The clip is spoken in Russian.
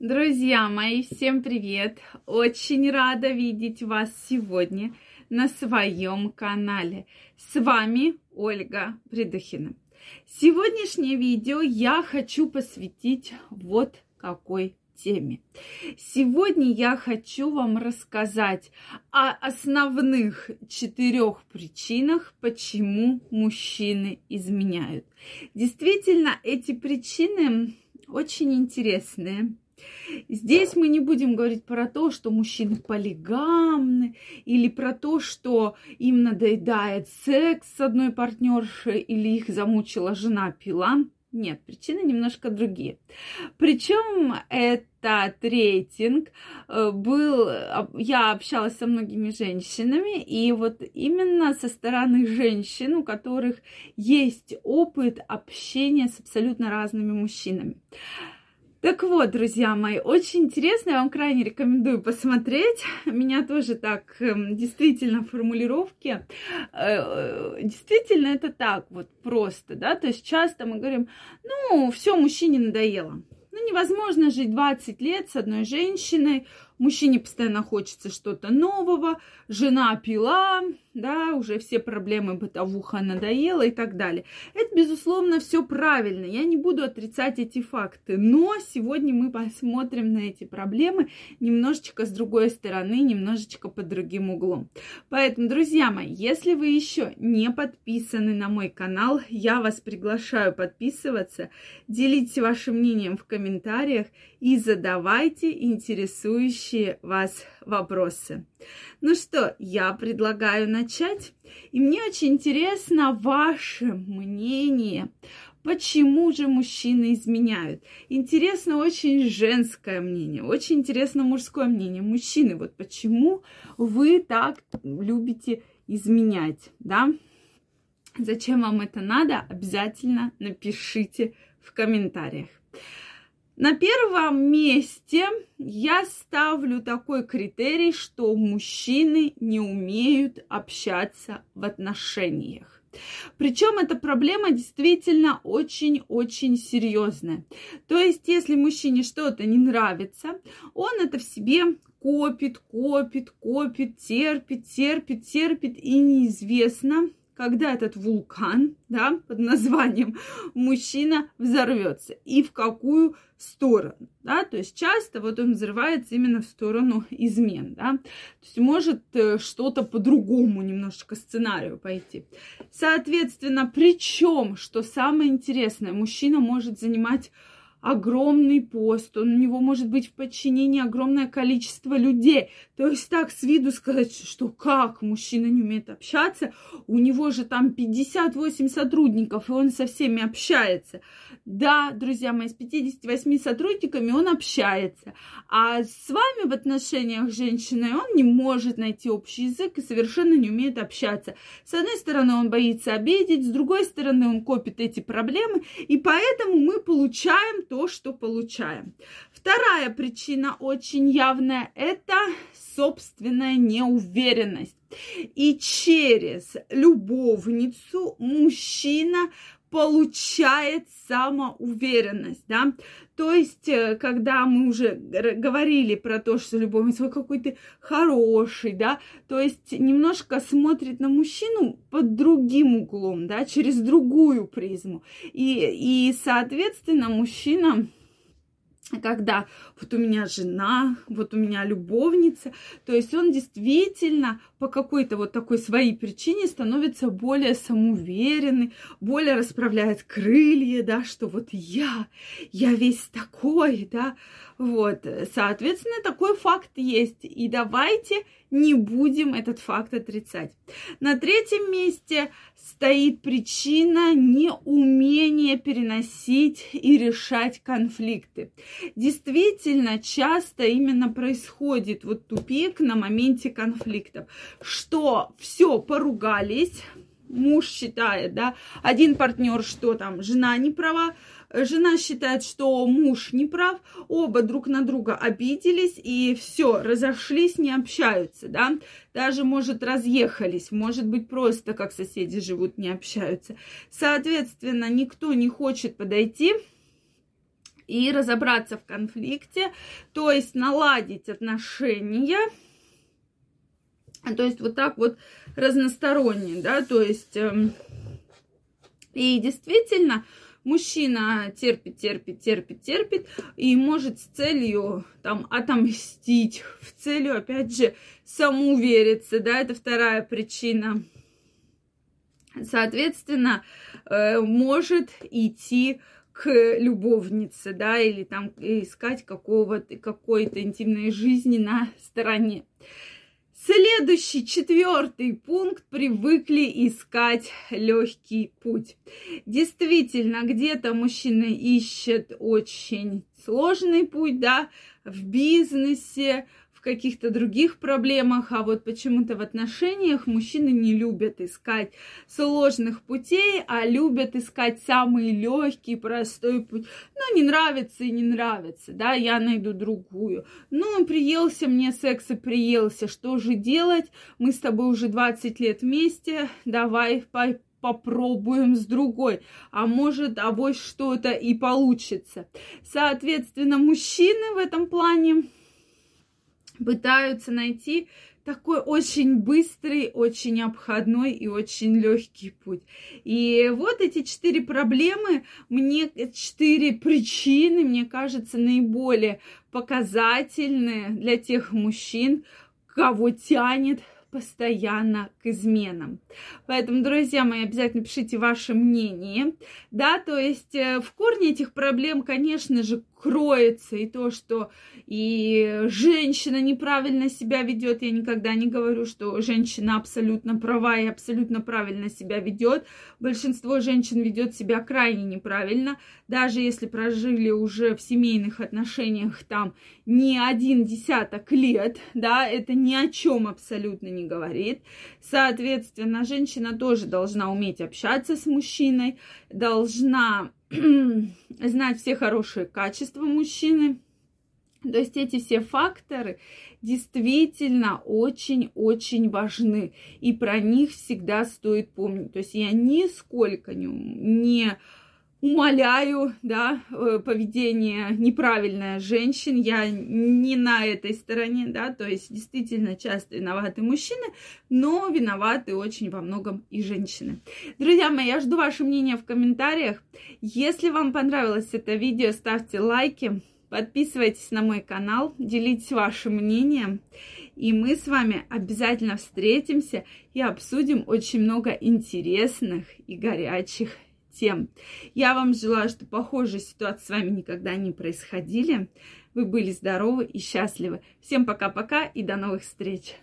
Друзья мои, всем привет! Очень рада видеть вас сегодня на своем канале. С вами Ольга Придухина. Сегодняшнее видео я хочу посвятить вот какой теме. Сегодня я хочу вам рассказать о основных четырех причинах, почему мужчины изменяют. Действительно, эти причины очень интересные. Здесь мы не будем говорить про то, что мужчины полигамны, или про то, что им надоедает секс с одной партнершей, или их замучила жена пила. Нет, причины немножко другие. Причем этот рейтинг э, был, я общалась со многими женщинами, и вот именно со стороны женщин, у которых есть опыт общения с абсолютно разными мужчинами. Так вот, друзья мои, очень интересно, я вам крайне рекомендую посмотреть. Меня тоже так эм, действительно формулировки, э, э, действительно это так вот просто, да, то есть часто мы говорим, ну, все, мужчине надоело. Ну, невозможно жить 20 лет с одной женщиной, мужчине постоянно хочется что-то нового, жена пила, да, уже все проблемы бытовуха надоела и так далее. Это, безусловно, все правильно. Я не буду отрицать эти факты. Но сегодня мы посмотрим на эти проблемы немножечко с другой стороны, немножечко под другим углом. Поэтому, друзья мои, если вы еще не подписаны на мой канал, я вас приглашаю подписываться, делитесь вашим мнением в комментариях и задавайте интересующие вас вопросы. Ну что, я предлагаю начать. И мне очень интересно ваше мнение. Почему же мужчины изменяют? Интересно очень женское мнение, очень интересно мужское мнение. Мужчины, вот почему вы так любите изменять, да? Зачем вам это надо? Обязательно напишите в комментариях. На первом месте я ставлю такой критерий, что мужчины не умеют общаться в отношениях. Причем эта проблема действительно очень-очень серьезная. То есть, если мужчине что-то не нравится, он это в себе копит, копит, копит, терпит, терпит, терпит, и неизвестно, когда этот вулкан, да, под названием мужчина взорвется и в какую сторону, да, то есть часто вот он взрывается именно в сторону измен, да, то есть может э, что-то по-другому немножечко сценарию пойти. Соответственно, причем, что самое интересное, мужчина может занимать огромный пост, он, у него может быть в подчинении огромное количество людей. То есть так с виду сказать, что как мужчина не умеет общаться, у него же там 58 сотрудников, и он со всеми общается. Да, друзья мои, с 58 сотрудниками он общается, а с вами в отношениях с женщиной он не может найти общий язык и совершенно не умеет общаться. С одной стороны, он боится обидеть, с другой стороны, он копит эти проблемы, и поэтому мы получаем то, что получаем. Вторая причина очень явная – это собственная неуверенность. И через любовницу мужчина получает самоуверенность, да. То есть, э, когда мы уже говорили про то, что любовник свой какой то хороший, да, то есть немножко смотрит на мужчину под другим углом, да, через другую призму. И, и соответственно, мужчина когда вот у меня жена, вот у меня любовница, то есть он действительно по какой-то вот такой своей причине становится более самоуверенный, более расправляет крылья, да, что вот я, я весь такой, да, вот, соответственно, такой факт есть, и давайте не будем этот факт отрицать. На третьем месте стоит причина неумения переносить и решать конфликты. Действительно, часто именно происходит вот тупик на моменте конфликтов, что все поругались, муж считает, да, один партнер, что там жена не права, жена считает, что муж не прав, оба друг на друга обиделись и все, разошлись, не общаются, да, даже, может, разъехались, может быть, просто как соседи живут, не общаются. Соответственно, никто не хочет подойти и разобраться в конфликте, то есть наладить отношения, то есть вот так вот разносторонне, да, то есть эм, и действительно мужчина терпит, терпит, терпит, терпит и может с целью там отомстить, в целью, опять же, самоувериться, да, это вторая причина. Соответственно, э, может идти к любовнице, да, или там искать какого-то, какой-то интимной жизни на стороне. Следующий, четвертый пункт, привыкли искать легкий путь. Действительно, где-то мужчина ищет очень сложный путь, да, в бизнесе, в каких-то других проблемах, а вот почему-то в отношениях мужчины не любят искать сложных путей, а любят искать самый легкий, простой путь. Ну, не нравится и не нравится, да, я найду другую. Ну, приелся мне секс и приелся, что же делать? Мы с тобой уже 20 лет вместе, давай попробуем с другой, а может, авось что-то и получится. Соответственно, мужчины в этом плане пытаются найти такой очень быстрый, очень обходной и очень легкий путь. И вот эти четыре проблемы, мне четыре причины, мне кажется, наиболее показательные для тех мужчин, кого тянет постоянно к изменам. Поэтому, друзья мои, обязательно пишите ваше мнение. Да, то есть э, в корне этих проблем, конечно же, кроется и то, что и женщина неправильно себя ведет. Я никогда не говорю, что женщина абсолютно права и абсолютно правильно себя ведет. Большинство женщин ведет себя крайне неправильно, даже если прожили уже в семейных отношениях там не один десяток лет, да, это ни о чем абсолютно не говорит. Соответственно, женщина тоже должна уметь общаться с мужчиной, должна знать все хорошие качества мужчины. То есть эти все факторы действительно очень-очень важны, и про них всегда стоит помнить. То есть я нисколько не, не умоляю, да, э, поведение неправильное женщин, я не на этой стороне, да, то есть действительно часто виноваты мужчины, но виноваты очень во многом и женщины. Друзья мои, я жду ваше мнение в комментариях. Если вам понравилось это видео, ставьте лайки, подписывайтесь на мой канал, делитесь вашим мнением, и мы с вами обязательно встретимся и обсудим очень много интересных и горячих тем. Я вам желаю, что похожие ситуации с вами никогда не происходили. Вы были здоровы и счастливы. Всем пока-пока и до новых встреч!